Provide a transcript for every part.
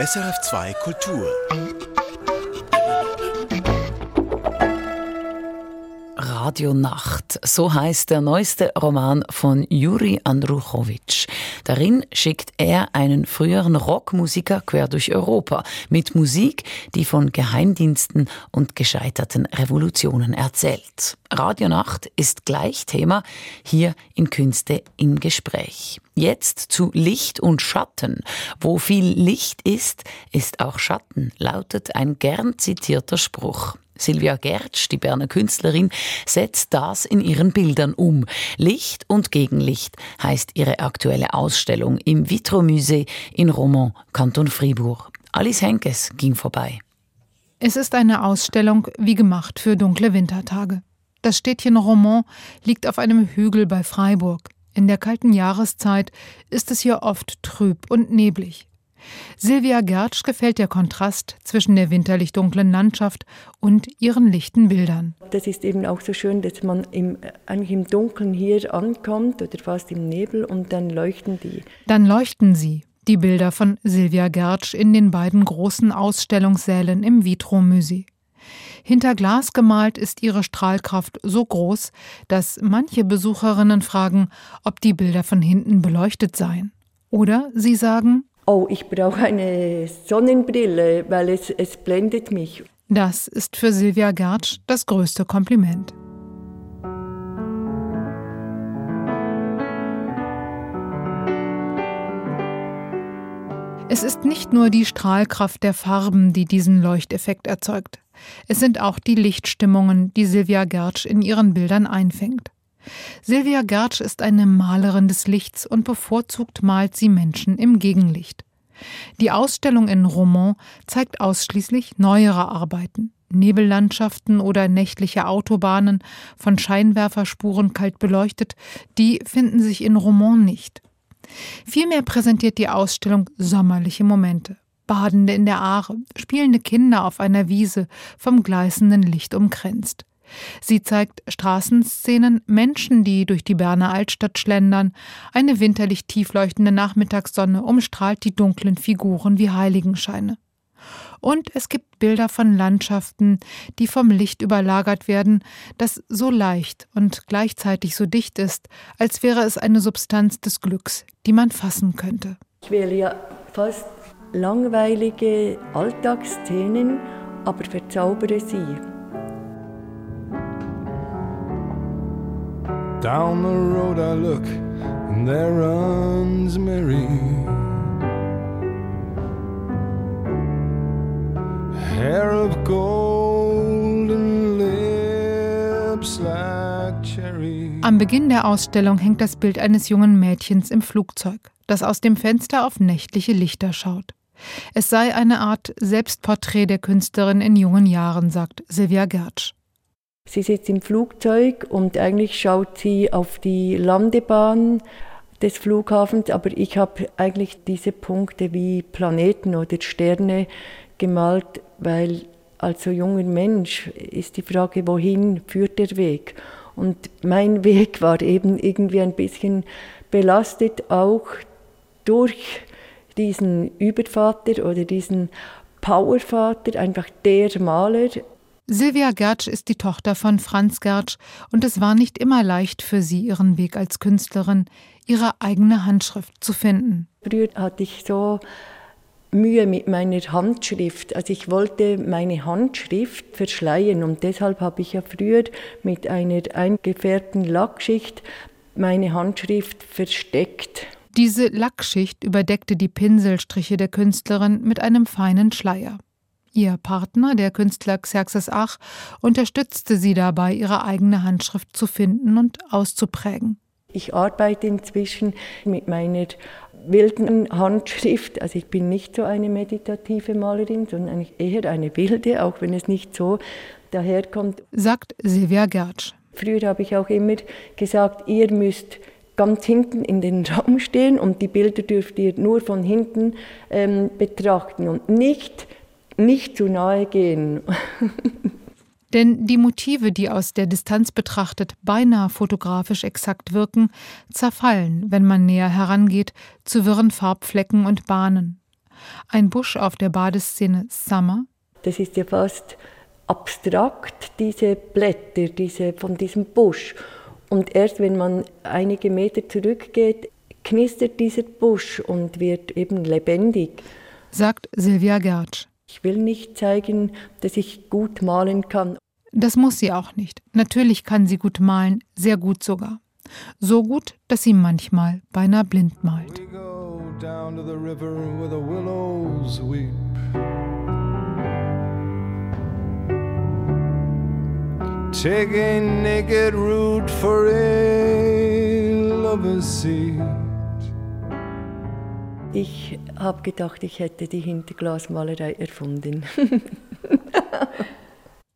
SRF2 Kultur. Radionacht, so heißt der neueste Roman von Juri Andruchowitsch. Darin schickt er einen früheren Rockmusiker quer durch Europa mit Musik, die von Geheimdiensten und gescheiterten Revolutionen erzählt. Radionacht ist gleich Thema hier in Künste im Gespräch. Jetzt zu Licht und Schatten. Wo viel Licht ist, ist auch Schatten, lautet ein gern zitierter Spruch. Silvia Gertsch, die Berner Künstlerin, setzt das in ihren Bildern um. Licht und Gegenlicht heißt ihre aktuelle Ausstellung im Vitromusée in Romont, Kanton Fribourg. Alice Henkes ging vorbei. Es ist eine Ausstellung wie gemacht für dunkle Wintertage. Das Städtchen Romont liegt auf einem Hügel bei Freiburg. In der kalten Jahreszeit ist es hier oft trüb und neblig. Silvia Gertsch gefällt der Kontrast zwischen der winterlich dunklen Landschaft und ihren lichten Bildern. Das ist eben auch so schön, dass man im, eigentlich im Dunkeln hier ankommt oder fast im Nebel und dann leuchten die. Dann leuchten sie, die Bilder von Silvia Gertsch in den beiden großen Ausstellungssälen im Vitro-Musee. Hinter Glas gemalt ist ihre Strahlkraft so groß, dass manche Besucherinnen fragen, ob die Bilder von hinten beleuchtet seien. Oder sie sagen, oh, ich brauche eine Sonnenbrille, weil es, es blendet mich. Das ist für Silvia Gertsch das größte Kompliment. Es ist nicht nur die Strahlkraft der Farben, die diesen Leuchteffekt erzeugt. Es sind auch die Lichtstimmungen, die Silvia Gertsch in ihren Bildern einfängt. Silvia Gertsch ist eine Malerin des Lichts und bevorzugt malt sie Menschen im Gegenlicht. Die Ausstellung in Romont zeigt ausschließlich neuere Arbeiten. Nebellandschaften oder nächtliche Autobahnen, von Scheinwerferspuren kalt beleuchtet, die finden sich in Romont nicht. Vielmehr präsentiert die Ausstellung sommerliche Momente. Badende in der Aare, spielende Kinder auf einer Wiese, vom gleißenden Licht umkränzt. Sie zeigt Straßenszenen, Menschen, die durch die Berner Altstadt schlendern. Eine winterlich tiefleuchtende Nachmittagssonne umstrahlt die dunklen Figuren wie Heiligenscheine. Und es gibt Bilder von Landschaften, die vom Licht überlagert werden, das so leicht und gleichzeitig so dicht ist, als wäre es eine Substanz des Glücks, die man fassen könnte. Ich wähle ja fast langweilige Alltagsszenen, aber verzaubere sie. Down the road I look, and there runs Mary. Hair of gold lips like cherry. Am Beginn der Ausstellung hängt das Bild eines jungen Mädchens im Flugzeug, das aus dem Fenster auf nächtliche Lichter schaut. Es sei eine Art Selbstporträt der Künstlerin in jungen Jahren, sagt Silvia Gertsch. Sie sitzt im Flugzeug und eigentlich schaut sie auf die Landebahn des Flughafens, aber ich habe eigentlich diese Punkte wie Planeten oder Sterne gemalt, weil als so junger Mensch ist die Frage, wohin führt der Weg? Und mein Weg war eben irgendwie ein bisschen belastet, auch durch diesen Übervater oder diesen Powervater, einfach der Maler, Silvia Gertsch ist die Tochter von Franz Gertsch und es war nicht immer leicht für sie, ihren Weg als Künstlerin, ihre eigene Handschrift zu finden. Früher hatte ich so Mühe mit meiner Handschrift. Also ich wollte meine Handschrift verschleiern und deshalb habe ich ja früher mit einer eingefärbten Lackschicht meine Handschrift versteckt. Diese Lackschicht überdeckte die Pinselstriche der Künstlerin mit einem feinen Schleier. Ihr Partner, der Künstler Xerxes Ach, unterstützte sie dabei, ihre eigene Handschrift zu finden und auszuprägen. Ich arbeite inzwischen mit meiner wilden Handschrift. Also ich bin nicht so eine meditative Malerin, sondern eher eine wilde, auch wenn es nicht so daherkommt. Sagt Silvia Gertsch. Früher habe ich auch immer gesagt, ihr müsst ganz hinten in den Raum stehen und die Bilder dürft ihr nur von hinten ähm, betrachten und nicht nicht zu nahe gehen. Denn die Motive, die aus der Distanz betrachtet beinahe fotografisch exakt wirken, zerfallen, wenn man näher herangeht, zu wirren Farbflecken und Bahnen. Ein Busch auf der Badeszene Summer. Das ist ja fast abstrakt, diese Blätter diese, von diesem Busch. Und erst wenn man einige Meter zurückgeht, knistert dieser Busch und wird eben lebendig. Sagt Silvia Gertsch. Ich will nicht zeigen, dass ich gut malen kann. Das muss sie auch nicht. Natürlich kann sie gut malen, sehr gut sogar. So gut, dass sie manchmal beinahe blind malt. Take a naked root for a lover's seat. Ich habe gedacht, ich hätte die Hinterglasmalerei erfunden.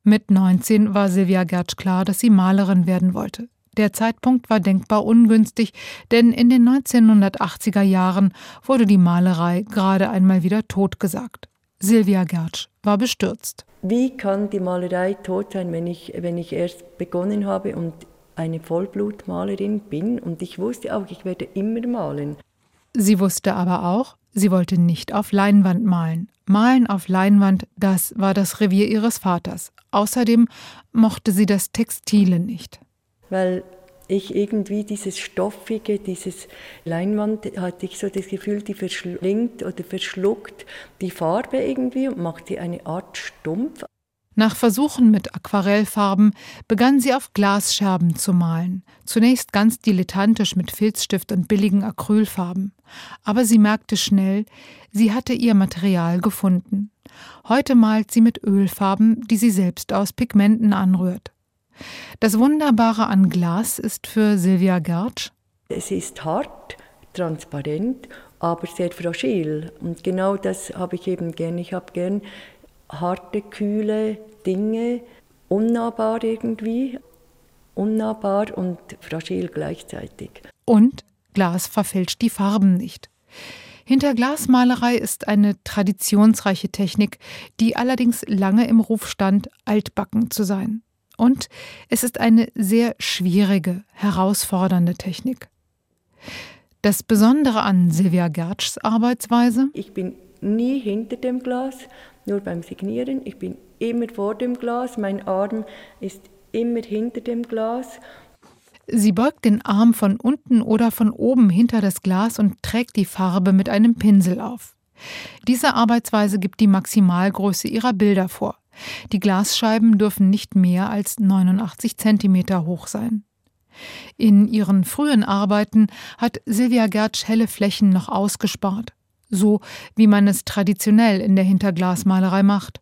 Mit 19 war Silvia Gertsch klar, dass sie Malerin werden wollte. Der Zeitpunkt war denkbar ungünstig, denn in den 1980er Jahren wurde die Malerei gerade einmal wieder totgesagt. Silvia Gertsch war bestürzt. Wie kann die Malerei tot sein, wenn ich, wenn ich erst begonnen habe und eine Vollblutmalerin bin? Und ich wusste auch, ich werde immer malen. Sie wusste aber auch, sie wollte nicht auf Leinwand malen. Malen auf Leinwand, das war das Revier ihres Vaters. Außerdem mochte sie das Textile nicht weil ich irgendwie dieses Stoffige, dieses Leinwand, hatte ich so das Gefühl, die verschlingt oder verschluckt die Farbe irgendwie und macht sie eine Art stumpf. Nach Versuchen mit Aquarellfarben begann sie auf Glasscherben zu malen, zunächst ganz dilettantisch mit Filzstift und billigen Acrylfarben. Aber sie merkte schnell, sie hatte ihr Material gefunden. Heute malt sie mit Ölfarben, die sie selbst aus Pigmenten anrührt. Das Wunderbare an Glas ist für Silvia Gertsch. Es ist hart, transparent, aber sehr fragil. Und genau das habe ich eben gern. Ich habe gern harte, kühle Dinge, unnahbar irgendwie, unnahbar und fragil gleichzeitig. Und Glas verfälscht die Farben nicht. Hinter Glasmalerei ist eine traditionsreiche Technik, die allerdings lange im Ruf stand, altbacken zu sein. Und es ist eine sehr schwierige, herausfordernde Technik. Das Besondere an Silvia Gertschs Arbeitsweise? Ich bin nie hinter dem Glas, nur beim Signieren. Ich bin immer vor dem Glas. Mein Arm ist immer hinter dem Glas. Sie beugt den Arm von unten oder von oben hinter das Glas und trägt die Farbe mit einem Pinsel auf. Diese Arbeitsweise gibt die Maximalgröße ihrer Bilder vor. Die Glasscheiben dürfen nicht mehr als 89 Zentimeter hoch sein. In ihren frühen Arbeiten hat Silvia Gertsch helle Flächen noch ausgespart, so wie man es traditionell in der Hinterglasmalerei macht.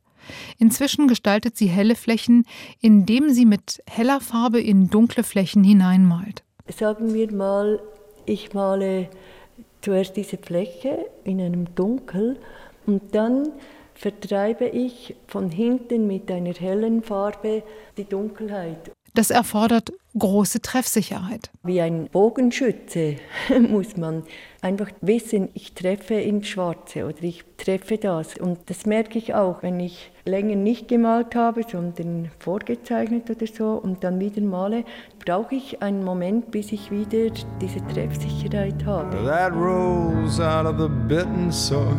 Inzwischen gestaltet sie helle Flächen, indem sie mit heller Farbe in dunkle Flächen hineinmalt. Sagen wir mal, ich male zuerst diese Fläche in einem Dunkel und dann vertreibe ich von hinten mit einer hellen Farbe die Dunkelheit. Das erfordert große Treffsicherheit. Wie ein Bogenschütze muss man einfach wissen, ich treffe ins Schwarze oder ich treffe das. Und das merke ich auch, wenn ich länger nicht gemalt habe, sondern vorgezeichnet oder so und dann wieder male, brauche ich einen Moment, bis ich wieder diese Treffsicherheit habe. That rolls out of the bitten soil.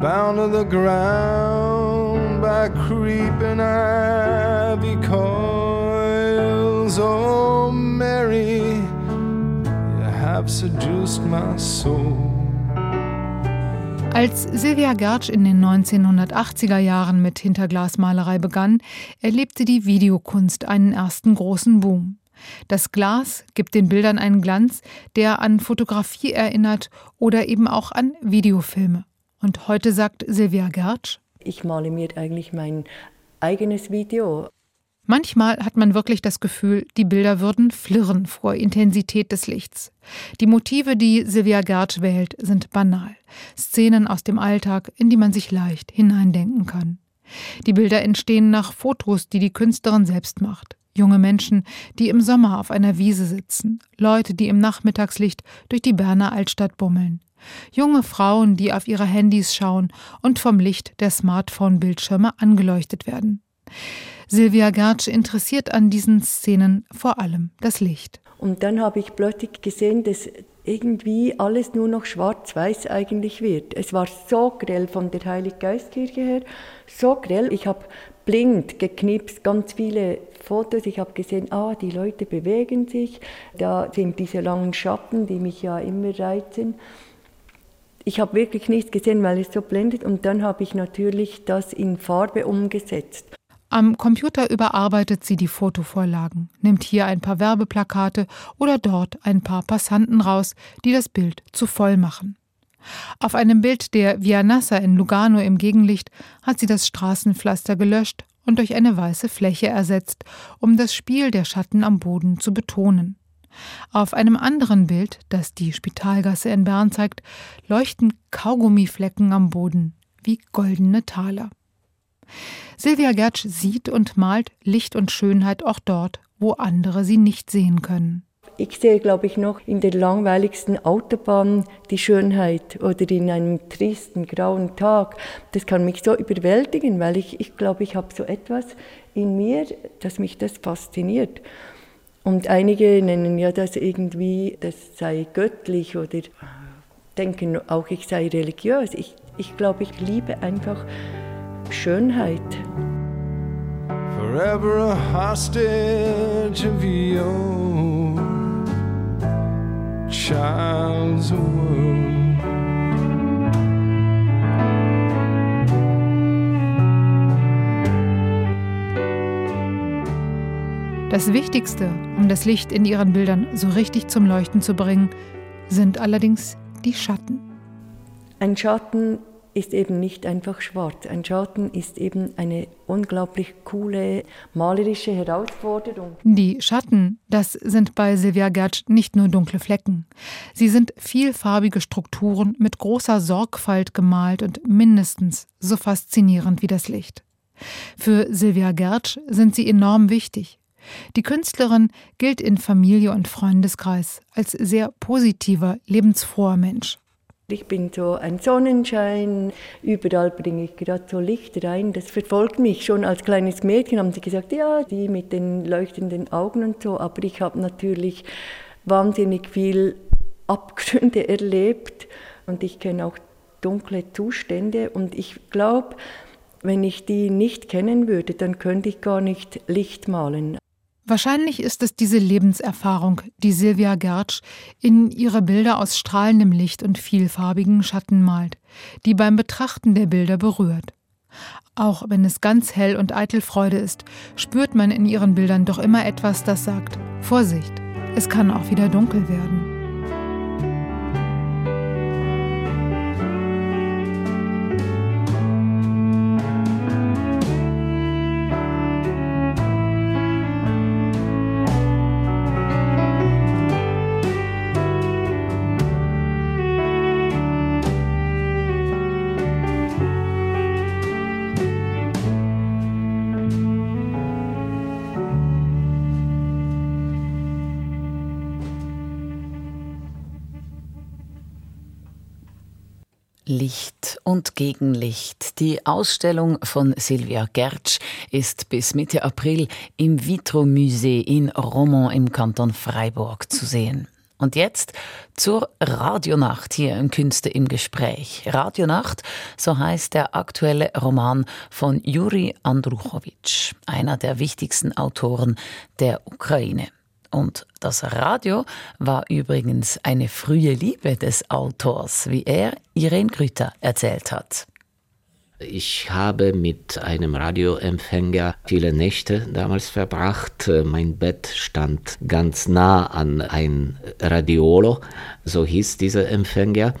bound to the ground by creeping ivy coils. Als Silvia Gertsch in den 1980er Jahren mit Hinterglasmalerei begann, erlebte die Videokunst einen ersten großen Boom. Das Glas gibt den Bildern einen Glanz, der an Fotografie erinnert oder eben auch an Videofilme. Und heute sagt Silvia Gertsch, ich male mir eigentlich mein eigenes Video. Manchmal hat man wirklich das Gefühl, die Bilder würden flirren vor Intensität des Lichts. Die Motive, die Silvia Gertsch wählt, sind banal. Szenen aus dem Alltag, in die man sich leicht hineindenken kann. Die Bilder entstehen nach Fotos, die die Künstlerin selbst macht. Junge Menschen, die im Sommer auf einer Wiese sitzen, Leute, die im Nachmittagslicht durch die Berner Altstadt bummeln, Junge Frauen, die auf ihre Handys schauen und vom Licht der Smartphone-Bildschirme angeleuchtet werden. Silvia Gertsch interessiert an diesen Szenen vor allem das Licht. Und dann habe ich plötzlich gesehen, dass irgendwie alles nur noch schwarz-weiß eigentlich wird. Es war so grell von der Heiliggeistkirche her, so grell. Ich habe blind geknipst, ganz viele Fotos. Ich habe gesehen, ah, die Leute bewegen sich. Da sind diese langen Schatten, die mich ja immer reizen. Ich habe wirklich nichts gesehen, weil es so blendet. Und dann habe ich natürlich das in Farbe umgesetzt. Am Computer überarbeitet sie die Fotovorlagen, nimmt hier ein paar Werbeplakate oder dort ein paar Passanten raus, die das Bild zu voll machen. Auf einem Bild der Via Nassa in Lugano im Gegenlicht hat sie das Straßenpflaster gelöscht und durch eine weiße Fläche ersetzt, um das Spiel der Schatten am Boden zu betonen. Auf einem anderen Bild, das die Spitalgasse in Bern zeigt, leuchten Kaugummiflecken am Boden wie goldene Taler. Silvia Gertsch sieht und malt Licht und Schönheit auch dort, wo andere sie nicht sehen können. Ich sehe, glaube ich, noch in der langweiligsten Autobahn die Schönheit oder in einem tristen, grauen Tag. Das kann mich so überwältigen, weil ich, ich glaube, ich habe so etwas in mir, dass mich das fasziniert. Und einige nennen ja das irgendwie, das sei göttlich oder denken auch, ich sei religiös. Ich, ich glaube, ich liebe einfach Schönheit. Forever a hostage of your child's world. Das Wichtigste, um das Licht in ihren Bildern so richtig zum Leuchten zu bringen, sind allerdings die Schatten. Ein Schatten ist eben nicht einfach schwarz. Ein Schatten ist eben eine unglaublich coole malerische Herausforderung. Die Schatten, das sind bei Silvia Gertsch nicht nur dunkle Flecken. Sie sind vielfarbige Strukturen mit großer Sorgfalt gemalt und mindestens so faszinierend wie das Licht. Für Silvia Gertsch sind sie enorm wichtig. Die Künstlerin gilt in Familie und Freundeskreis als sehr positiver, lebensfroher Mensch. Ich bin so ein Sonnenschein, überall bringe ich gerade so Licht rein. Das verfolgt mich. Schon als kleines Mädchen haben sie gesagt, ja, die mit den leuchtenden Augen und so. Aber ich habe natürlich wahnsinnig viel Abgründe erlebt und ich kenne auch dunkle Zustände. Und ich glaube, wenn ich die nicht kennen würde, dann könnte ich gar nicht Licht malen. Wahrscheinlich ist es diese Lebenserfahrung, die Silvia Gertsch in ihre Bilder aus strahlendem Licht und vielfarbigen Schatten malt, die beim Betrachten der Bilder berührt. Auch wenn es ganz hell und eitel Freude ist, spürt man in ihren Bildern doch immer etwas, das sagt Vorsicht, es kann auch wieder dunkel werden. Licht und Gegenlicht. Die Ausstellung von Silvia Gertsch ist bis Mitte April im Vitro Musée in Romont im Kanton Freiburg zu sehen. Und jetzt zur Radionacht hier im Künste im Gespräch. Radionacht, so heißt der aktuelle Roman von Juri Andruchowitsch, einer der wichtigsten Autoren der Ukraine. Und das Radio war übrigens eine frühe Liebe des Autors, wie er Irene Grüter erzählt hat. Ich habe mit einem Radioempfänger viele Nächte damals verbracht. Mein Bett stand ganz nah an ein Radiolo, so hieß dieser Empfänger.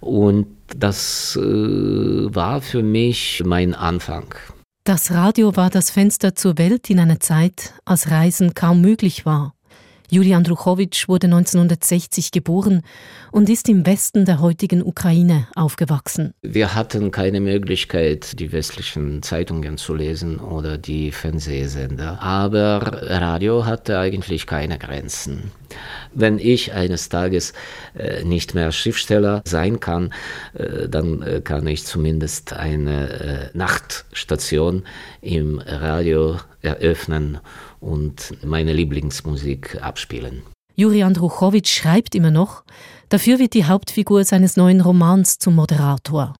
Und das äh, war für mich mein Anfang. Das Radio war das Fenster zur Welt in einer Zeit, als Reisen kaum möglich war. Julian Druchowitsch wurde 1960 geboren und ist im Westen der heutigen Ukraine aufgewachsen. Wir hatten keine Möglichkeit, die westlichen Zeitungen zu lesen oder die Fernsehsender. Aber Radio hatte eigentlich keine Grenzen. Wenn ich eines Tages äh, nicht mehr Schriftsteller sein kann, äh, dann äh, kann ich zumindest eine Nachtstation im Radio eröffnen und meine Lieblingsmusik abspielen. Juri Andruchowitsch schreibt immer noch, dafür wird die Hauptfigur seines neuen Romans zum Moderator.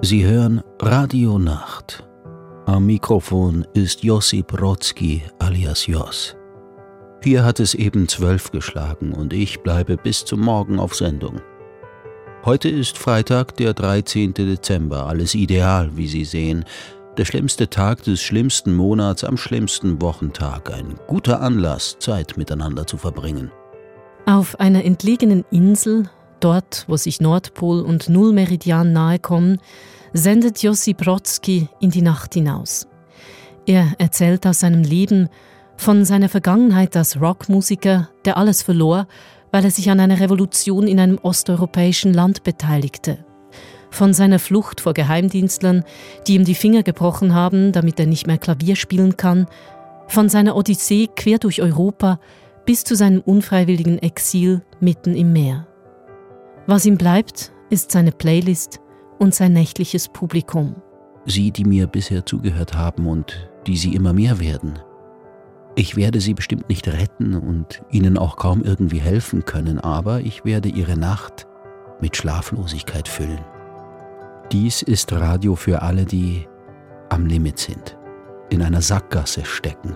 Sie hören Radio Nacht. Am Mikrofon ist Josip Brodsky alias Jos. Hier hat es eben zwölf geschlagen und ich bleibe bis zum Morgen auf Sendung. Heute ist Freitag, der 13. Dezember, alles ideal, wie Sie sehen. Der schlimmste Tag des schlimmsten Monats am schlimmsten Wochentag. Ein guter Anlass, Zeit miteinander zu verbringen. Auf einer entlegenen Insel, dort, wo sich Nordpol und Nullmeridian nahe kommen, sendet Jossi Brodsky in die Nacht hinaus. Er erzählt aus seinem Leben, von seiner Vergangenheit als Rockmusiker, der alles verlor, weil er sich an einer Revolution in einem osteuropäischen Land beteiligte. Von seiner Flucht vor Geheimdienstlern, die ihm die Finger gebrochen haben, damit er nicht mehr Klavier spielen kann. Von seiner Odyssee quer durch Europa bis zu seinem unfreiwilligen Exil mitten im Meer. Was ihm bleibt, ist seine Playlist und sein nächtliches Publikum. Sie, die mir bisher zugehört haben und die sie immer mehr werden. Ich werde sie bestimmt nicht retten und ihnen auch kaum irgendwie helfen können, aber ich werde ihre Nacht mit Schlaflosigkeit füllen. Dies ist Radio für alle, die am Limit sind, in einer Sackgasse stecken,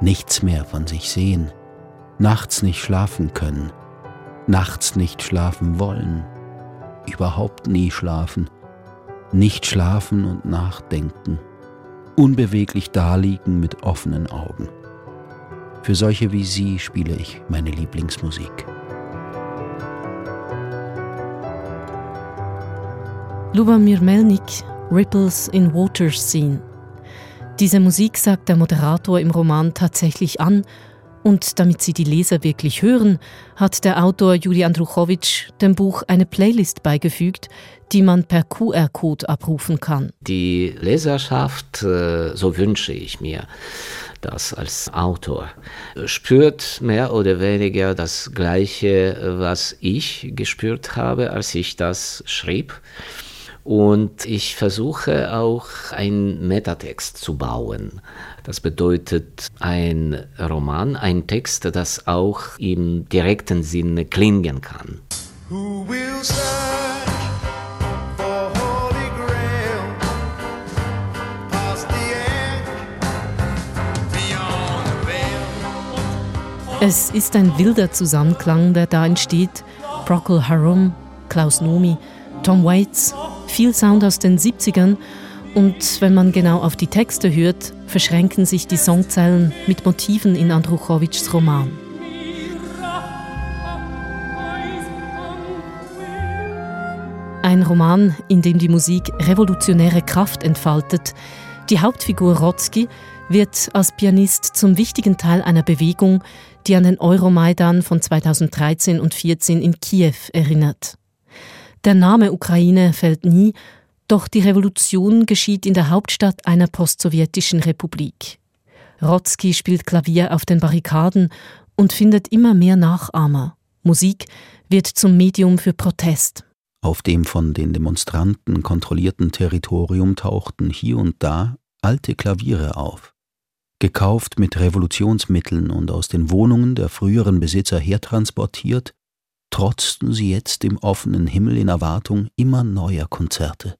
nichts mehr von sich sehen, nachts nicht schlafen können, nachts nicht schlafen wollen, überhaupt nie schlafen, nicht schlafen und nachdenken, unbeweglich daliegen mit offenen Augen. Für solche wie Sie spiele ich meine Lieblingsmusik. Lubomir Melnik, Ripples in Water Scene. Diese Musik sagt der Moderator im Roman tatsächlich an und damit Sie die Leser wirklich hören, hat der Autor Juli Andruchowitsch dem Buch eine Playlist beigefügt, die man per QR-Code abrufen kann. Die Leserschaft, äh, so wünsche ich mir das als Autor, spürt mehr oder weniger das Gleiche, was ich gespürt habe, als ich das schrieb. Und ich versuche auch einen Metatext zu bauen. Das bedeutet ein Roman, ein Text, das auch im direkten Sinne klingen kann. Es ist ein wilder Zusammenklang, der da entsteht. Procol Harum, Klaus Nomi, Tom Waits, viel Sound aus den 70ern und wenn man genau auf die Texte hört, verschränken sich die Songzeilen mit Motiven in Andruchowitschs Roman. Ein Roman, in dem die Musik revolutionäre Kraft entfaltet. Die Hauptfigur Rotzki wird als Pianist zum wichtigen Teil einer Bewegung, die an den Euromaidan von 2013 und 2014 in Kiew erinnert. Der Name Ukraine fällt nie, doch die Revolution geschieht in der Hauptstadt einer postsowjetischen Republik. Rotzki spielt Klavier auf den Barrikaden und findet immer mehr Nachahmer. Musik wird zum Medium für Protest. Auf dem von den Demonstranten kontrollierten Territorium tauchten hier und da alte Klaviere auf. Gekauft mit Revolutionsmitteln und aus den Wohnungen der früheren Besitzer hertransportiert, trotzten sie jetzt im offenen Himmel in Erwartung immer neuer Konzerte.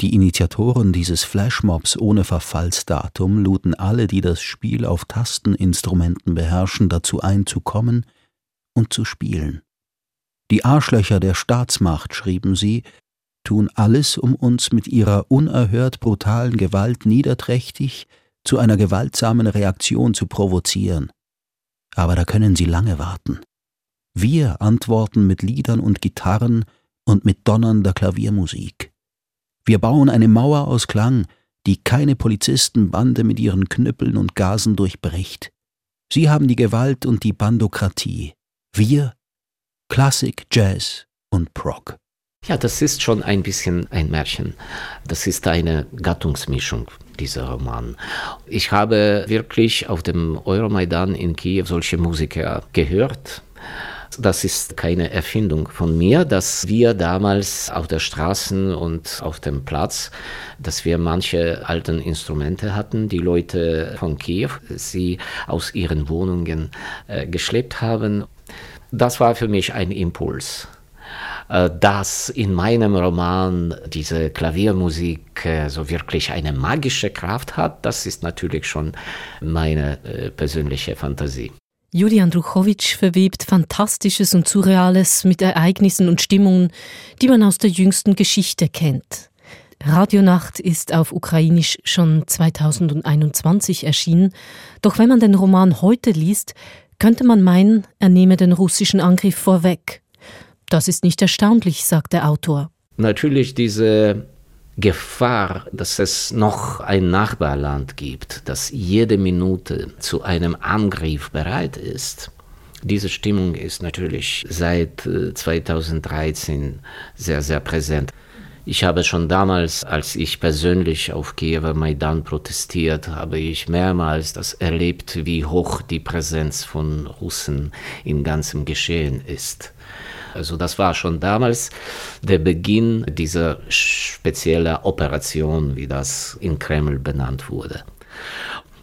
Die Initiatoren dieses Flashmobs ohne Verfallsdatum luden alle, die das Spiel auf Tasteninstrumenten beherrschen, dazu ein, zu kommen und zu spielen. Die Arschlöcher der Staatsmacht, schrieben sie, tun alles, um uns mit ihrer unerhört brutalen Gewalt niederträchtig zu einer gewaltsamen Reaktion zu provozieren. Aber da können sie lange warten. Wir antworten mit Liedern und Gitarren und mit donnernder Klaviermusik. Wir bauen eine Mauer aus Klang, die keine Polizistenbande mit ihren Knüppeln und Gasen durchbricht. Sie haben die Gewalt und die Bandokratie. Wir Klassik, Jazz und Prog. Ja, das ist schon ein bisschen ein Märchen. Das ist eine Gattungsmischung, dieser Roman. Ich habe wirklich auf dem Euromaidan in Kiew solche Musiker gehört Das ist keine Erfindung von mir, dass wir damals auf der Straße und auf dem Platz, dass wir manche alten Instrumente hatten, die Leute von Kiew, sie aus ihren Wohnungen äh, geschleppt haben. Das war für mich ein Impuls äh, dass in meinem Roman diese Klaviermusik äh, so wirklich eine magische Kraft hat, das ist natürlich schon meine äh, persönliche Fantasie. Julian Druchowitsch verwebt Fantastisches und Surreales mit Ereignissen und Stimmungen, die man aus der jüngsten Geschichte kennt. Radionacht ist auf Ukrainisch schon 2021 erschienen, doch wenn man den Roman heute liest, könnte man meinen, er nehme den russischen Angriff vorweg. Das ist nicht erstaunlich, sagt der Autor. Natürlich diese Gefahr, dass es noch ein Nachbarland gibt, das jede Minute zu einem Angriff bereit ist. Diese Stimmung ist natürlich seit 2013 äh, sehr, sehr präsent. Ich habe schon damals, als ich persönlich auf Kiewer Maidan protestiert, habe ich mehrmals das erlebt, wie hoch die Präsenz von Russen im ganzen Geschehen ist. Also das war schon damals der Beginn dieser speziellen Operation, wie das in Kreml benannt wurde.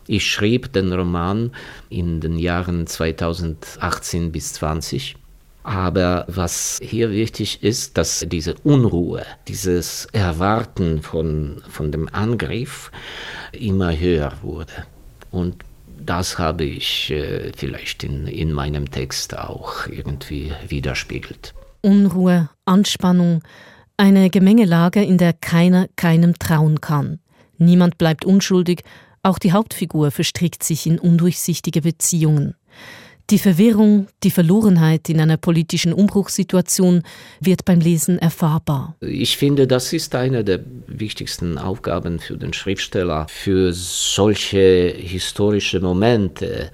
Ich schrieb den Roman in den Jahren 2018 bis 20. Aber was hier wichtig ist, dass diese Unruhe, dieses Erwarten von, von dem Angriff immer höher wurde. Und das habe ich äh, vielleicht in, in meinem Text auch irgendwie widerspiegelt. Unruhe, Anspannung, eine Gemengelage, in der keiner keinem trauen kann. Niemand bleibt unschuldig, auch die Hauptfigur verstrickt sich in undurchsichtige Beziehungen. Die Verwirrung, die Verlorenheit in einer politischen Umbruchssituation wird beim Lesen erfahrbar. Ich finde, das ist eine der wichtigsten Aufgaben für den Schriftsteller, für solche historische Momente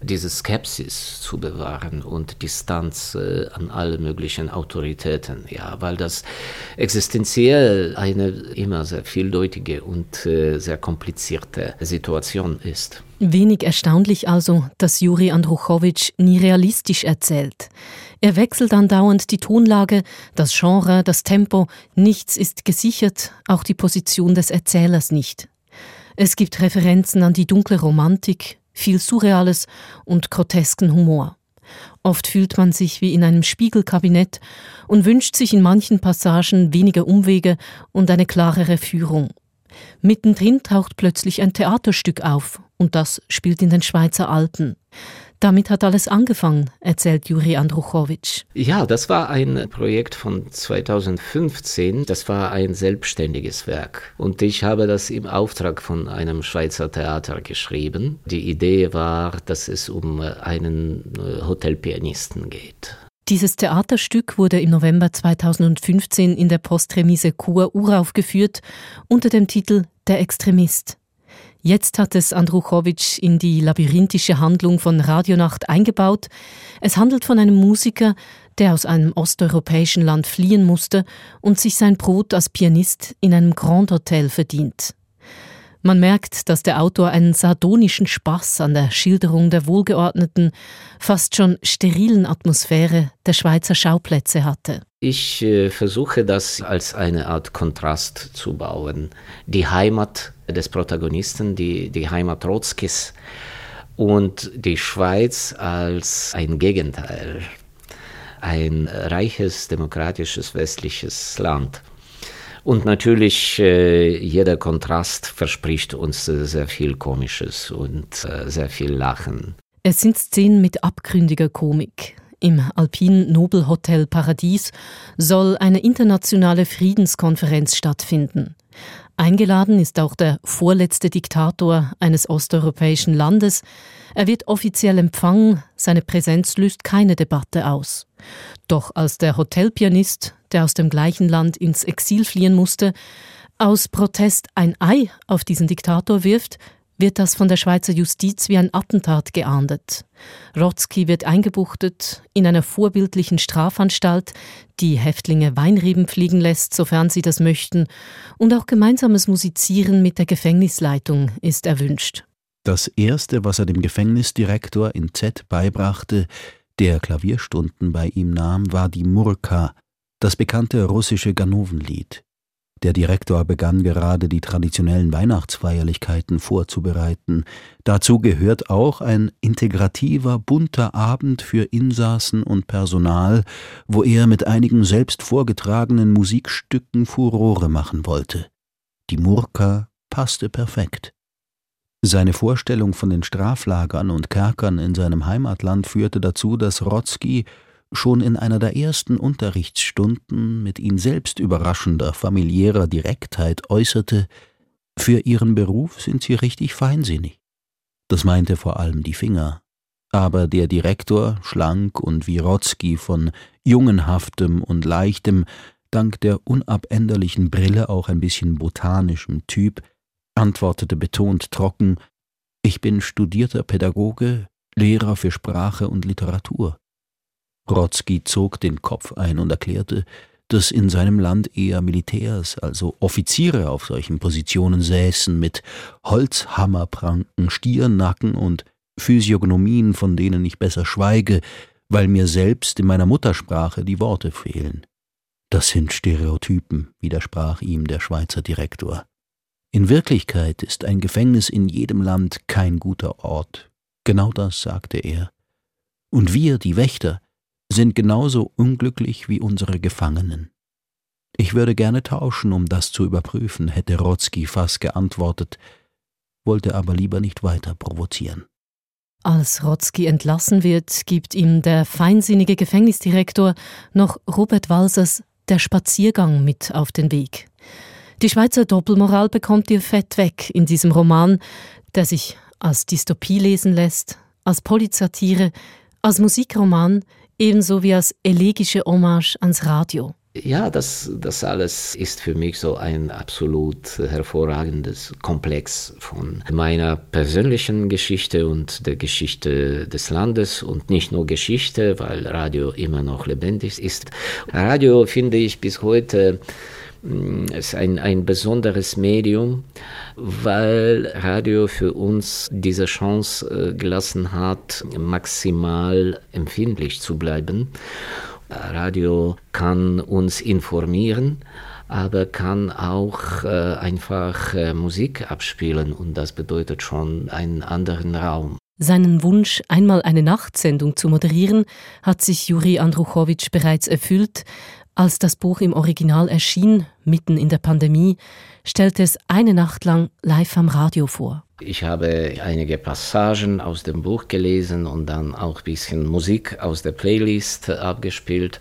diese Skepsis zu bewahren und Distanz äh, an alle möglichen Autoritäten, ja, weil das existenziell eine immer sehr vieldeutige und äh, sehr komplizierte Situation ist. Wenig erstaunlich also, dass Juri Andruchowitsch nie realistisch erzählt. Er wechselt andauernd die Tonlage, das Genre, das Tempo, nichts ist gesichert, auch die Position des Erzählers nicht. Es gibt Referenzen an die dunkle Romantik, viel Surreales und grotesken Humor. Oft fühlt man sich wie in einem Spiegelkabinett und wünscht sich in manchen Passagen weniger Umwege und eine klarere Führung. Mittendrin taucht plötzlich ein Theaterstück auf, und das spielt in den Schweizer Alpen. Damit hat alles angefangen, erzählt Juri Andruchowitsch. Ja, das war ein Projekt von 2015. Das war ein selbstständiges Werk. Und ich habe das im Auftrag von einem Schweizer Theater geschrieben. Die Idee war, dass es um einen äh, Hotelpianisten geht. Dieses Theaterstück wurde im November 2015 in der Postremise Chur uraufgeführt unter dem Titel Der Extremist. Jetzt hat es Andruchowitsch in die labyrinthische Handlung von Radionacht eingebaut. Es handelt von einem Musiker, der aus einem osteuropäischen Land fliehen musste und sich sein Brot als Pianist in einem Grand Hotel verdient. Man merkt, dass der Autor einen sardonischen Spaß an der Schilderung der wohlgeordneten, fast schon sterilen Atmosphäre der Schweizer Schauplätze hatte. Ich äh, versuche das als eine Art Kontrast zu bauen. Die Heimat des Protagonisten, die, die Heimat Trotzkis und die Schweiz als ein Gegenteil. Ein reiches, demokratisches, westliches Land. Und natürlich, äh, jeder Kontrast verspricht uns äh, sehr viel Komisches und äh, sehr viel Lachen. Es sind Szenen mit abgründiger Komik. Im Alpin Nobel Hotel Paradies soll eine internationale Friedenskonferenz stattfinden. Eingeladen ist auch der vorletzte Diktator eines osteuropäischen Landes. Er wird offiziell empfangen, seine Präsenz löst keine Debatte aus. Doch als der Hotelpianist, der aus dem gleichen Land ins Exil fliehen musste, aus Protest ein Ei auf diesen Diktator wirft, wird das von der Schweizer Justiz wie ein Attentat geahndet. Rotzki wird eingebuchtet in einer vorbildlichen Strafanstalt, die Häftlinge Weinreben fliegen lässt, sofern sie das möchten, und auch gemeinsames Musizieren mit der Gefängnisleitung ist erwünscht. Das Erste, was er dem Gefängnisdirektor in Z beibrachte, der Klavierstunden bei ihm nahm, war die Murka, das bekannte russische Ganovenlied. Der Direktor begann gerade die traditionellen Weihnachtsfeierlichkeiten vorzubereiten. Dazu gehört auch ein integrativer, bunter Abend für Insassen und Personal, wo er mit einigen selbst vorgetragenen Musikstücken Furore machen wollte. Die Murka passte perfekt. Seine Vorstellung von den Straflagern und Kerkern in seinem Heimatland führte dazu, dass Rotzki schon in einer der ersten Unterrichtsstunden mit ihn selbst überraschender familiärer Direktheit äußerte, für ihren Beruf sind sie richtig feinsinnig. Das meinte vor allem die Finger. Aber der Direktor, schlank und wie Rotzki von jungenhaftem und leichtem, dank der unabänderlichen Brille auch ein bisschen botanischem Typ, antwortete betont trocken Ich bin studierter Pädagoge, Lehrer für Sprache und Literatur. Brodsky zog den Kopf ein und erklärte, dass in seinem Land eher Militärs, also Offiziere auf solchen Positionen säßen mit Holzhammerpranken, Stiernacken und Physiognomien, von denen ich besser schweige, weil mir selbst in meiner Muttersprache die Worte fehlen. Das sind Stereotypen, widersprach ihm der Schweizer Direktor. In Wirklichkeit ist ein Gefängnis in jedem Land kein guter Ort. Genau das sagte er. Und wir, die Wächter, sind genauso unglücklich wie unsere Gefangenen. Ich würde gerne tauschen, um das zu überprüfen, hätte Rotzki fast geantwortet, wollte aber lieber nicht weiter provozieren. Als Rotzki entlassen wird, gibt ihm der feinsinnige Gefängnisdirektor noch Robert Walsers Der Spaziergang mit auf den Weg. Die Schweizer Doppelmoral bekommt ihr Fett weg in diesem Roman, der sich als Dystopie lesen lässt, als Polizatire, als Musikroman, ebenso wie als elegische Hommage ans Radio. Ja, das, das alles ist für mich so ein absolut hervorragendes Komplex von meiner persönlichen Geschichte und der Geschichte des Landes und nicht nur Geschichte, weil Radio immer noch lebendig ist. Radio finde ich bis heute ist ein, ein besonderes Medium, weil Radio für uns diese Chance äh, gelassen hat, maximal empfindlich zu bleiben. Radio kann uns informieren, aber kann auch äh, einfach äh, Musik abspielen und das bedeutet schon einen anderen Raum. Seinen Wunsch, einmal eine Nachtsendung zu moderieren, hat sich Juri Andruchowitsch bereits erfüllt. Als das Buch im Original erschien, mitten in der Pandemie, stellte es eine Nacht lang live am Radio vor. Ich habe einige Passagen aus dem Buch gelesen und dann auch ein bisschen Musik aus der Playlist abgespielt.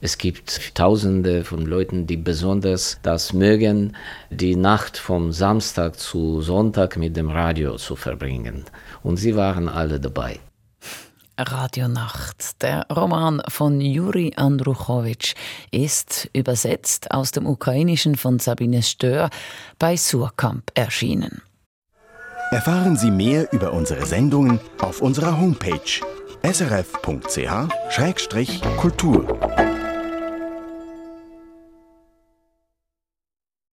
Es gibt tausende von Leuten, die besonders das mögen, die Nacht vom Samstag zu Sonntag mit dem Radio zu verbringen. Und sie waren alle dabei. Radionacht. Der Roman von Juri Andruchowitsch ist übersetzt aus dem Ukrainischen von Sabine Stör bei Surkamp erschienen. Erfahren Sie mehr über unsere Sendungen auf unserer Homepage srf.ch-kultur.